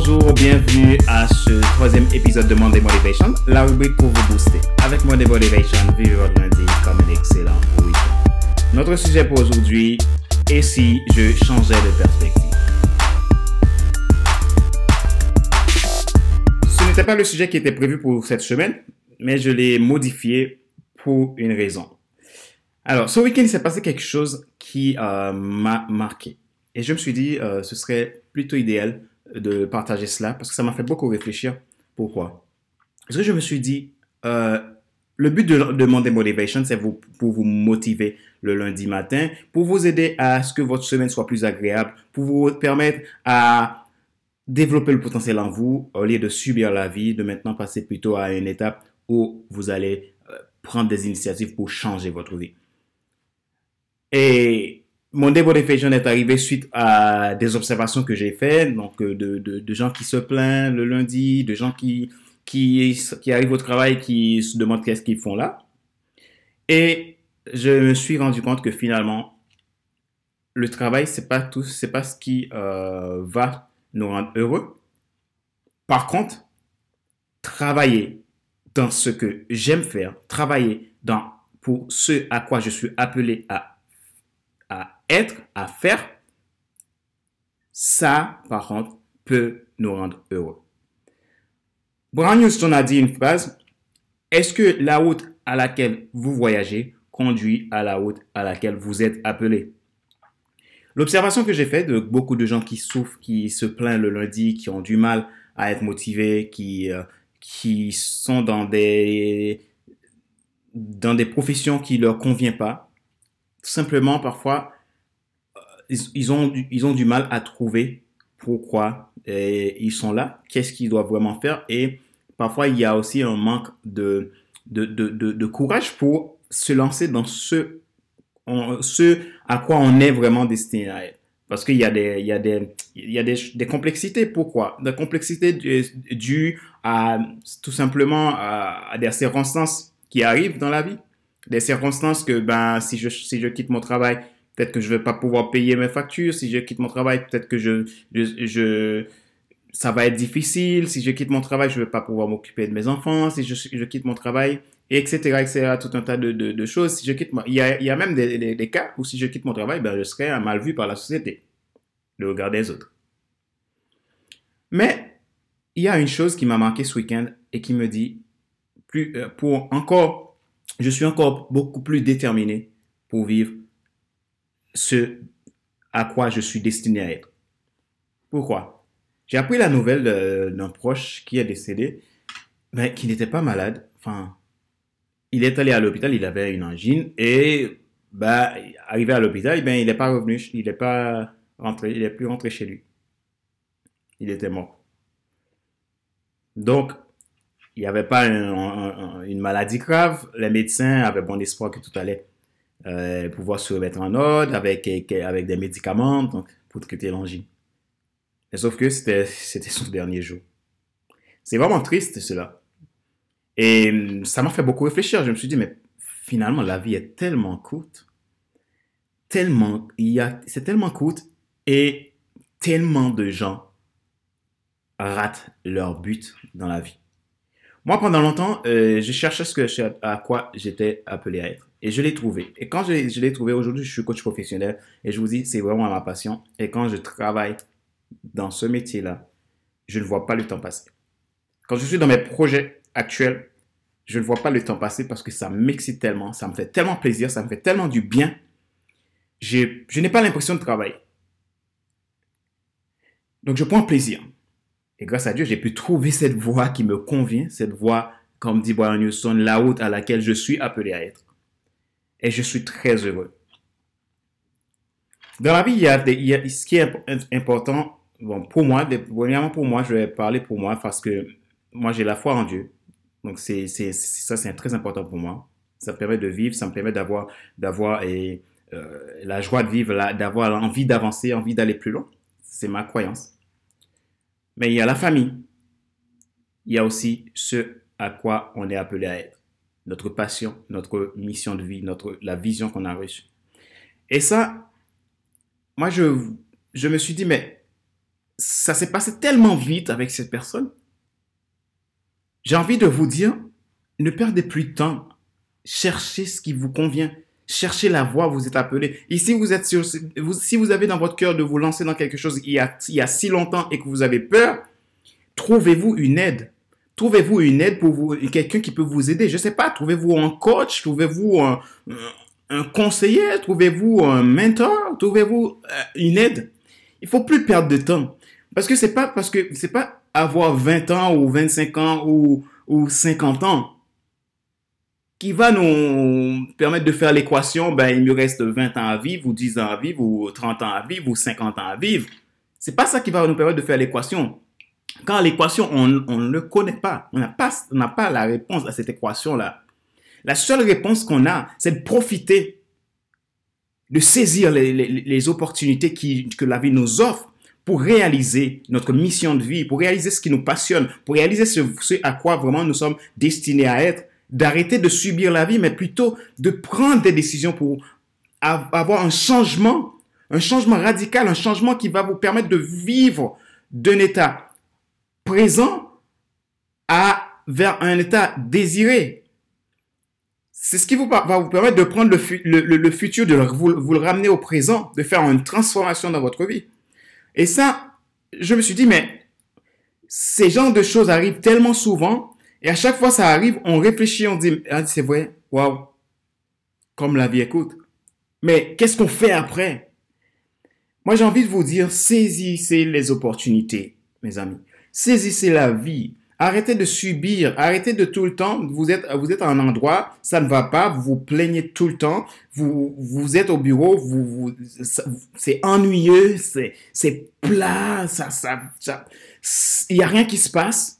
bonjour, bienvenue à ce troisième épisode de Monday Motivation, la rubrique pour vous booster. Avec Monday Motivation, vivez votre lundi comme un excellent week-end. Notre sujet pour aujourd'hui, et si je changeais de perspective? Ce n'était pas le sujet qui était prévu pour cette semaine, mais je l'ai modifié pour une raison. Alors, ce week-end, il s'est passé quelque chose qui euh, m'a marqué. Et je me suis dit, euh, ce serait plutôt idéal de partager cela parce que ça m'a fait beaucoup réfléchir. Pourquoi? Parce que je me suis dit, euh, le but de, de Monday Motivation, c'est vous, pour vous motiver le lundi matin, pour vous aider à ce que votre semaine soit plus agréable, pour vous permettre à développer le potentiel en vous au lieu de subir la vie, de maintenant passer plutôt à une étape où vous allez euh, prendre des initiatives pour changer votre vie. Et mon démotivation est arrivé suite à des observations que j'ai faites, donc euh, de, de, de, gens qui se plaignent le lundi, de gens qui, qui, qui arrivent au travail, qui se demandent qu'est-ce qu'ils font là. Et je me suis rendu compte que finalement, le travail, c'est pas tout, c'est pas ce qui euh, va nous rendre heureux. Par contre, travailler dans ce que j'aime faire, travailler dans pour ce à quoi je suis appelé à être, à faire, ça, par contre, peut nous rendre heureux. Brown Houston a dit une phrase, est-ce que la route à laquelle vous voyagez conduit à la route à laquelle vous êtes appelé? L'observation que j'ai faite de beaucoup de gens qui souffrent, qui se plaignent le lundi, qui ont du mal à être motivés, qui, euh, qui sont dans des, dans des professions qui ne leur conviennent pas, tout simplement, parfois, ils, ont, ils ont du mal à trouver pourquoi ils sont là, qu'est-ce qu'ils doivent vraiment faire. Et parfois, il y a aussi un manque de, de, de, de, courage pour se lancer dans ce, ce à quoi on est vraiment destiné. Parce qu'il y a des, il y a des, il y a des, des complexités. Pourquoi? Des complexités dues à tout simplement à, à des circonstances qui arrivent dans la vie des circonstances que ben si je si je quitte mon travail peut-être que je vais pas pouvoir payer mes factures. Si je quitte mon travail peut-être que je, je, ça va être difficile. Si je quitte mon travail je vais pas pouvoir m'occuper de mes enfants. Si je, quitte mon travail etc etc tout un tas de, de, de choses. Si je quitte il y a il y a même des, des, des, cas où si je quitte mon travail ben je serai mal vu par la société le regard des autres. Mais il y a une chose qui m'a marqué ce week-end et qui me dit plus euh, pour encore je suis encore beaucoup plus déterminé pour vivre ce à quoi je suis destiné à être. Pourquoi? J'ai appris la nouvelle d'un proche qui est décédé, mais qui n'était pas malade. Enfin, il est allé à l'hôpital, il avait une angine et bah, arrivé à l'hôpital, ben, il n'est pas revenu, il n'est pas rentré, il n'est plus rentré chez lui. Il était mort. Donc, il n'y avait pas une maladie grave. Les médecins avaient bon espoir que tout allait euh, pouvoir se remettre en ordre avec, avec des médicaments pour traiter l'angine. Sauf que c'était son dernier jour. C'est vraiment triste cela. Et ça m'a fait beaucoup réfléchir. Je me suis dit, mais finalement, la vie est tellement courte. Tellement, c'est tellement courte et tellement de gens ratent leur but dans la vie. Moi, pendant longtemps, euh, je cherchais à quoi j'étais appelé à être. Et je l'ai trouvé. Et quand je, l'ai trouvé, aujourd'hui, je suis coach professionnel. Et je vous dis, c'est vraiment ma passion. Et quand je travaille dans ce métier-là, je ne vois pas le temps passer. Quand je suis dans mes projets actuels, je ne vois pas le temps passer parce que ça m'excite tellement, ça me fait tellement plaisir, ça me fait tellement du bien. Je n'ai pas l'impression de travailler. Donc, je prends plaisir. Et grâce à Dieu, j'ai pu trouver cette voie qui me convient, cette voie, comme dit Brian Newson, la route à laquelle je suis appelé à être. Et je suis très heureux. Dans la vie, il y a, ce qui est important, bon, pour moi, premièrement pour moi, je vais parler pour moi parce que moi, j'ai la foi en Dieu. Donc, c'est, ça, c'est très important pour moi. Ça me permet de vivre, ça me permet d'avoir, d'avoir euh, la joie de vivre, d'avoir l'envie d'avancer, envie d'aller plus loin. C'est ma croyance. Mais il y a la famille. Il y a aussi ce à quoi on est appelé à être. Notre passion, notre mission de vie, notre, la vision qu'on a reçue. Et ça, moi, je, je me suis dit, mais ça s'est passé tellement vite avec cette personne. J'ai envie de vous dire, ne perdez plus de temps. Cherchez ce qui vous convient. Cherchez la voie, vous êtes appelé. Et si vous êtes si vous avez dans votre cœur de vous lancer dans quelque chose il y a, il y a si longtemps et que vous avez peur, trouvez-vous une aide. Trouvez-vous une aide pour vous, quelqu'un qui peut vous aider. Je sais pas, trouvez-vous un coach, trouvez-vous un, un conseiller, trouvez-vous un mentor, trouvez-vous euh, une aide. Il faut plus perdre de temps. Parce que c'est pas parce que c'est pas avoir 20 ans ou 25 ans ou, ou 50 ans qui va nous permettre de faire l'équation, ben, il me reste 20 ans à vivre, ou 10 ans à vivre, ou 30 ans à vivre, ou 50 ans à vivre. C'est pas ça qui va nous permettre de faire l'équation. Quand l'équation, on, ne le connaît pas. On n'a pas, on pas la réponse à cette équation-là. La seule réponse qu'on a, c'est de profiter, de saisir les, opportunités que la vie nous offre pour réaliser notre mission de vie, pour réaliser ce qui nous passionne, pour réaliser ce à quoi vraiment nous sommes destinés à être d'arrêter de subir la vie, mais plutôt de prendre des décisions pour avoir un changement, un changement radical, un changement qui va vous permettre de vivre d'un état présent à vers un état désiré. C'est ce qui vous, va vous permettre de prendre le, le, futur, de vous, vous, le ramener au présent, de faire une transformation dans votre vie. Et ça, je me suis dit, mais ces genres de choses arrivent tellement souvent et à chaque fois ça arrive, on réfléchit, on dit, ah, c'est vrai, waouh, comme la vie écoute. Mais qu'est-ce qu'on fait après? Moi j'ai envie de vous dire, saisissez les opportunités, mes amis. Saisissez la vie. Arrêtez de subir, arrêtez de tout le temps, vous êtes, vous êtes à un endroit, ça ne va pas, vous vous plaignez tout le temps, vous, vous êtes au bureau, vous, vous c'est ennuyeux, c'est, plat, ça, ça, ça, il y a rien qui se passe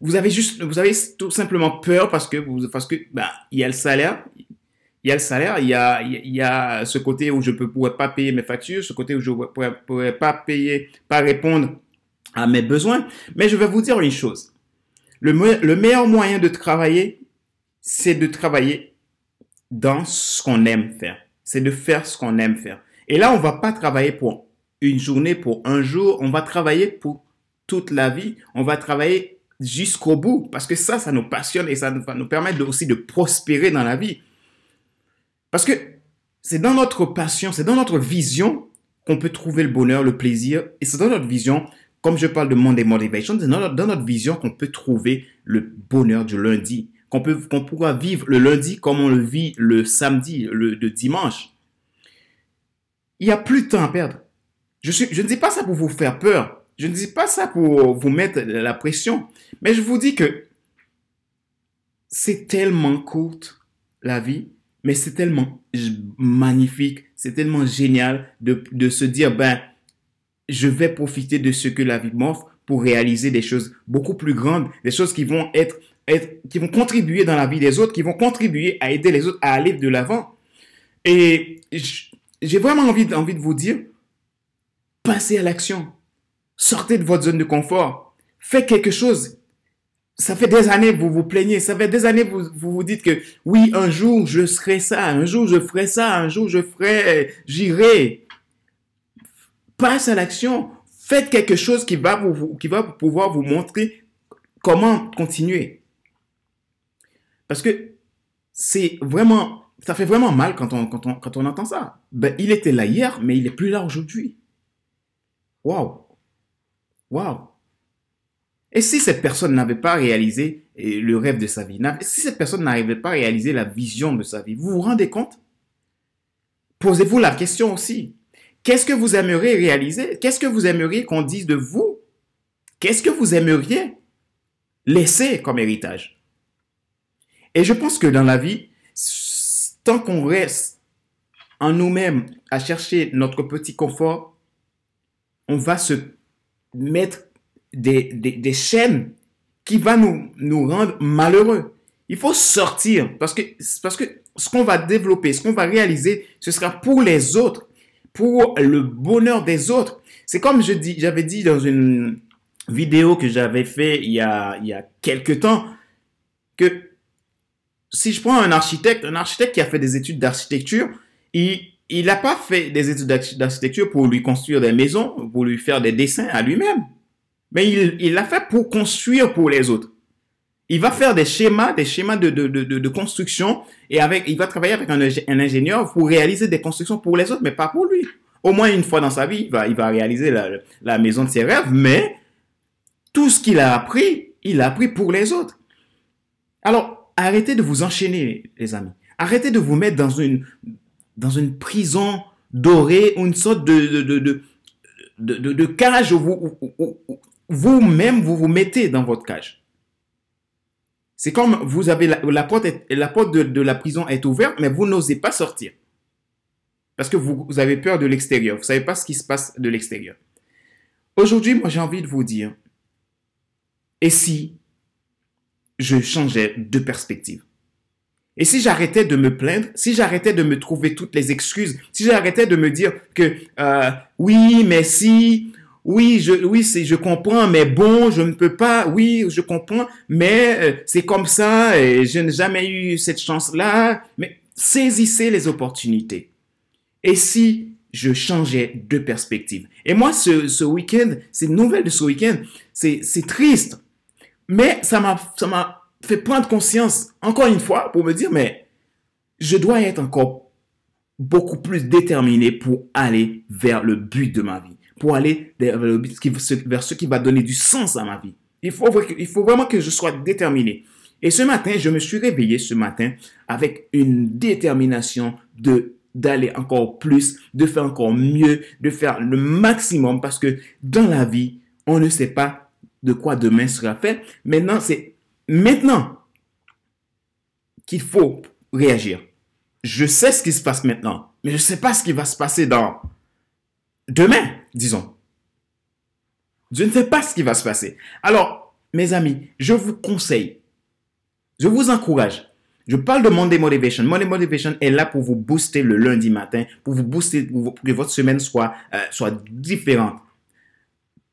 vous avez juste, vous avez tout simplement peur parce que parce que, ben, il y a le salaire, il y a le salaire, il y a, il y a ce côté où je ne pourrais pas payer mes factures, ce côté où je ne pourrais, pourrais, pas payer, pas répondre à mes besoins. Mais je vais vous dire une chose. Le, le meilleur moyen de travailler, c'est de travailler dans ce qu'on aime faire. C'est de faire ce qu'on aime faire. Et là, on va pas travailler pour une journée, pour un jour. On va travailler pour toute la vie. On va travailler jusqu'au bout, parce que ça, ça nous passionne et ça va nous permettre aussi de prospérer dans la vie. Parce que c'est dans notre passion, c'est dans notre vision qu'on peut trouver le bonheur, le plaisir, et c'est dans notre vision, comme je parle de Monday Motivation, c'est dans, dans notre, vision qu'on peut trouver le bonheur du lundi, qu'on peut, qu'on pourra vivre le lundi comme on le vit le samedi, le, dimanche. Il n'y a plus de temps à perdre. Je, suis, je ne dis pas ça pour vous faire peur. Je ne dis pas ça pour vous mettre la pression, mais je vous dis que c'est tellement courte la vie, mais c'est tellement magnifique, c'est tellement génial de, de se dire, ben, je vais profiter de ce que la vie m'offre pour réaliser des choses beaucoup plus grandes, des choses qui vont être, être, qui vont contribuer dans la vie des autres, qui vont contribuer à aider les autres à aller de l'avant. Et j'ai vraiment envie, envie de vous dire, passez à l'action. Sortez de votre zone de confort. Faites quelque chose. Ça fait des années que vous vous plaignez. Ça fait des années que vous vous, dites que oui, un jour je serai ça. Un jour je ferai ça. Un jour je ferai, j'irai. Passe à l'action. Faites quelque chose qui va, pouvoir vous montrer comment continuer. Parce que c'est vraiment, ça fait vraiment mal quand on entend ça. Ben, il était là hier, mais il est plus là aujourd'hui. Waouh! Waouh. Et si cette personne n'avait pas réalisé le rêve de sa vie, si cette personne n'arrivait pas à réaliser la vision de sa vie, vous vous rendez compte? Posez-vous la question aussi. Qu'est-ce que vous aimeriez réaliser? Qu'est-ce que vous aimeriez qu'on dise de vous? Qu'est-ce que vous aimeriez laisser comme héritage? Et je pense que dans la vie, tant qu'on reste en nous-mêmes à chercher notre petit confort, on va se mettre des, des, chaînes qui va nous, nous rendre malheureux. Il faut sortir parce que, parce que ce qu'on va développer, ce qu'on va réaliser, ce sera pour les autres, pour le bonheur des autres. C'est comme je dis, j'avais dit dans une vidéo que j'avais fait il y a, il y a quelques temps que si je prends un architecte, un architecte qui a fait des études d'architecture, il, il n'a pas fait des études d'architecture pour lui construire des maisons, pour lui faire des dessins à lui-même. Mais il l'a fait pour construire pour les autres. Il va faire des schémas, des schémas de, construction et avec, il va travailler avec un, ingénieur pour réaliser des constructions pour les autres, mais pas pour lui. Au moins une fois dans sa vie, il va, réaliser la maison de ses rêves, mais tout ce qu'il a appris, il l'a appris pour les autres. Alors, arrêtez de vous enchaîner, les amis. Arrêtez de vous mettre dans une, dans une prison dorée une sorte de, de, de, cage où vous, vous-même, vous vous mettez dans votre cage. C'est comme vous avez la, porte, la porte de, la prison est ouverte, mais vous n'osez pas sortir. Parce que vous, avez peur de l'extérieur. Vous ne savez pas ce qui se passe de l'extérieur. Aujourd'hui, moi, j'ai envie de vous dire, et si je changeais de perspective? Et si j'arrêtais de me plaindre, si j'arrêtais de me trouver toutes les excuses, si j'arrêtais de me dire que euh, oui, mais si, oui, je, oui, je comprends, mais bon, je ne peux pas. Oui, je comprends, mais euh, c'est comme ça et je n'ai jamais eu cette chance-là. Mais saisissez les opportunités. Et si je changeais de perspective? Et moi, ce, week-end, ces nouvelles de ce week-end, c'est, c'est triste. Mais ça m'a, ça m'a fait prendre conscience, encore une fois, pour me dire, mais je dois être encore beaucoup plus déterminé pour aller vers le but de ma vie pour aller vers, ce qui va donner du sens à ma vie. Il faut, il faut vraiment que je sois déterminé. Et ce matin, je me suis réveillé ce matin avec une détermination de d'aller encore plus, de faire encore mieux, de faire le maximum parce que dans la vie, on ne sait pas de quoi demain sera fait. Maintenant, c'est maintenant qu'il faut réagir. Je sais ce qui se passe maintenant, mais je ne sais pas ce qui va se passer dans demain, disons. Je ne sais pas ce qui va se passer. Alors, mes amis, je vous conseille, je vous encourage. Je parle de Monday Motivation. Monday Motivation est là pour vous booster le lundi matin, pour vous booster, pour que votre semaine soit, euh, soit différente.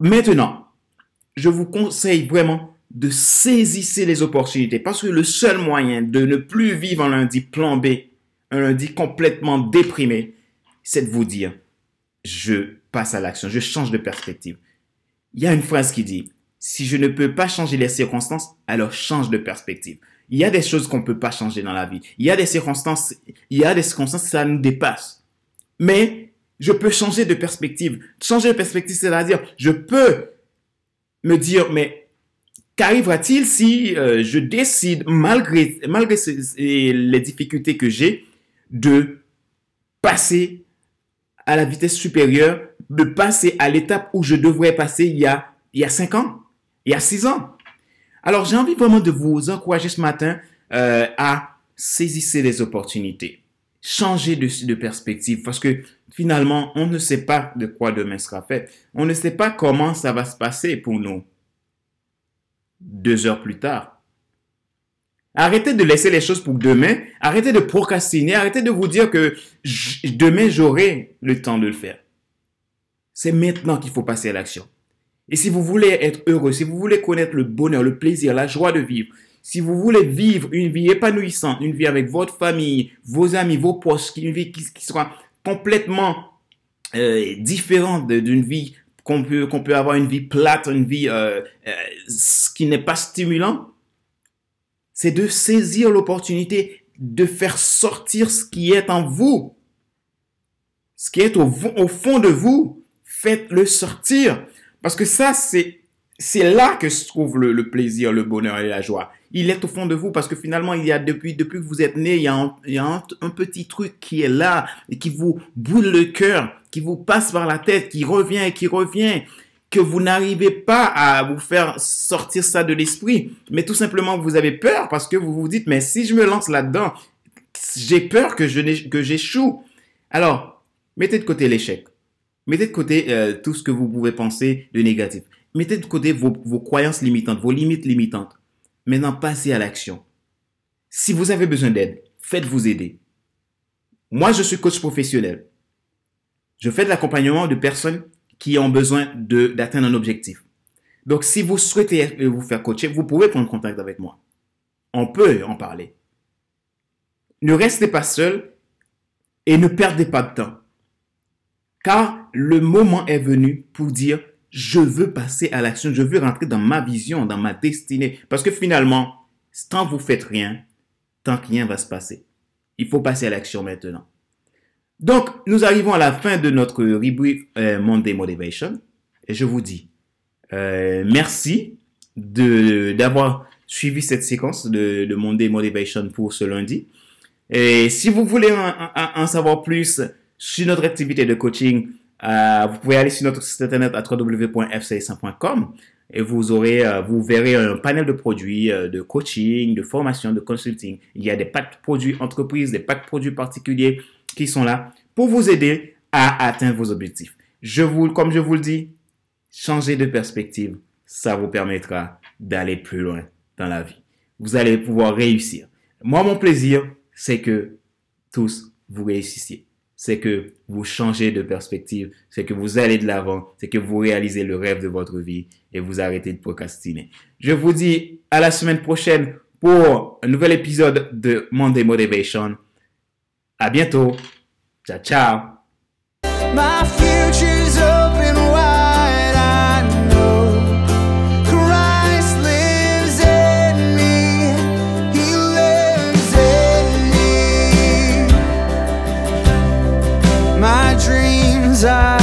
Maintenant, je vous conseille vraiment de saisir les opportunités parce que le seul moyen de ne plus vivre un lundi plombé, un lundi complètement déprimé, c'est de vous dire, je passe à l'action, je change de perspective. Il y a une phrase qui dit, si je ne peux pas changer les circonstances, alors change de perspective. Il y a des choses qu'on ne peut pas changer dans la vie. Il y a des circonstances, il y a des circonstances, ça nous dépasse. Mais je peux changer de perspective. Changer de perspective, c'est-à-dire, je peux me dire, mais qu'arrivera-t-il si euh, je décide, malgré, malgré les difficultés que j'ai, de passer à la vitesse supérieure, de passer à l'étape où je devrais passer il y a, il y a 5 ans, il y a 6 ans? Alors j'ai envie vraiment de vous encourager ce matin euh, à saisir les opportunités, changer de, de perspective, parce que finalement, on ne sait pas de quoi demain sera fait. On ne sait pas comment ça va se passer pour nous deux heures plus tard. Arrêtez de laisser les choses pour demain. Arrêtez de procrastiner. Arrêtez de vous dire que demain, j'aurai le temps de le faire. C'est maintenant qu'il faut passer à l'action. Et si vous voulez être heureux, si vous voulez connaître le bonheur, le plaisir, la joie de vivre, si vous voulez vivre une vie épanouissante, une vie avec votre famille, vos amis, vos proches, une vie qui, sera complètement euh, différente d'une vie qu'on peut, peut avoir une vie plate, une vie euh, euh, qui n'est pas stimulante, c'est de saisir l'opportunité de faire sortir ce qui est en vous. Ce qui est au, fond de vous, faites-le sortir. Parce que ça, c'est, c'est là que se trouve le, plaisir, le bonheur et la joie. Il est au fond de vous parce que finalement, il y a depuis, depuis que vous êtes né, il y a, un, petit truc qui est là et qui vous boule le cœur, qui vous passe par la tête, qui revient et qui revient que vous n'arrivez pas à vous faire sortir ça de l'esprit, mais tout simplement vous avez peur parce que vous vous dites, mais si je me lance là-dedans, j'ai peur que je que j'échoue. Alors, mettez de côté l'échec. Mettez de côté euh, tout ce que vous pouvez penser de négatif. Mettez de côté vos, croyances limitantes, vos limites limitantes. Maintenant, passez à l'action. Si vous avez besoin d'aide, faites-vous aider. Moi, je suis coach professionnel. Je fais de l'accompagnement de personnes qui ont besoin d'atteindre un objectif. Donc, si vous souhaitez vous faire coacher, vous pouvez prendre contact avec moi. On peut en parler. Ne restez pas seul. Et ne perdez pas de temps. Car le moment est venu pour dire, je veux passer à l'action, je veux rentrer dans ma vision, dans ma destinée. Parce que finalement, tant vous faites rien, tant que rien va se passer. Il faut passer à l'action maintenant. Donc, nous arrivons à la fin de notre rubrique euh, Monday Motivation. Et je vous dis euh, merci d'avoir suivi cette séquence de, de Monday Motivation pour ce lundi. Et si vous voulez en, savoir plus sur notre activité de coaching, euh, vous pouvez aller sur notre site internet à www.fc100.com et vous aurez, euh, vous verrez un panel de produits euh, de coaching, de formation, de consulting. Il y a des packs produits entreprises, des packs produits particuliers qui sont là pour vous aider à atteindre vos objectifs. Je vous, comme je vous le dis, changer de perspective, ça vous permettra d'aller plus loin dans la vie. Vous allez pouvoir réussir. Moi, mon plaisir, c'est que tous vous réussissiez. C'est que vous changez de perspective, c'est que vous allez de l'avant, c'est que vous réalisez le rêve de votre vie et vous arrêtez de procrastiner. Je vous dis à la semaine prochaine pour un nouvel épisode de Monday Motivation. À bientôt. Ciao, ciao. casar.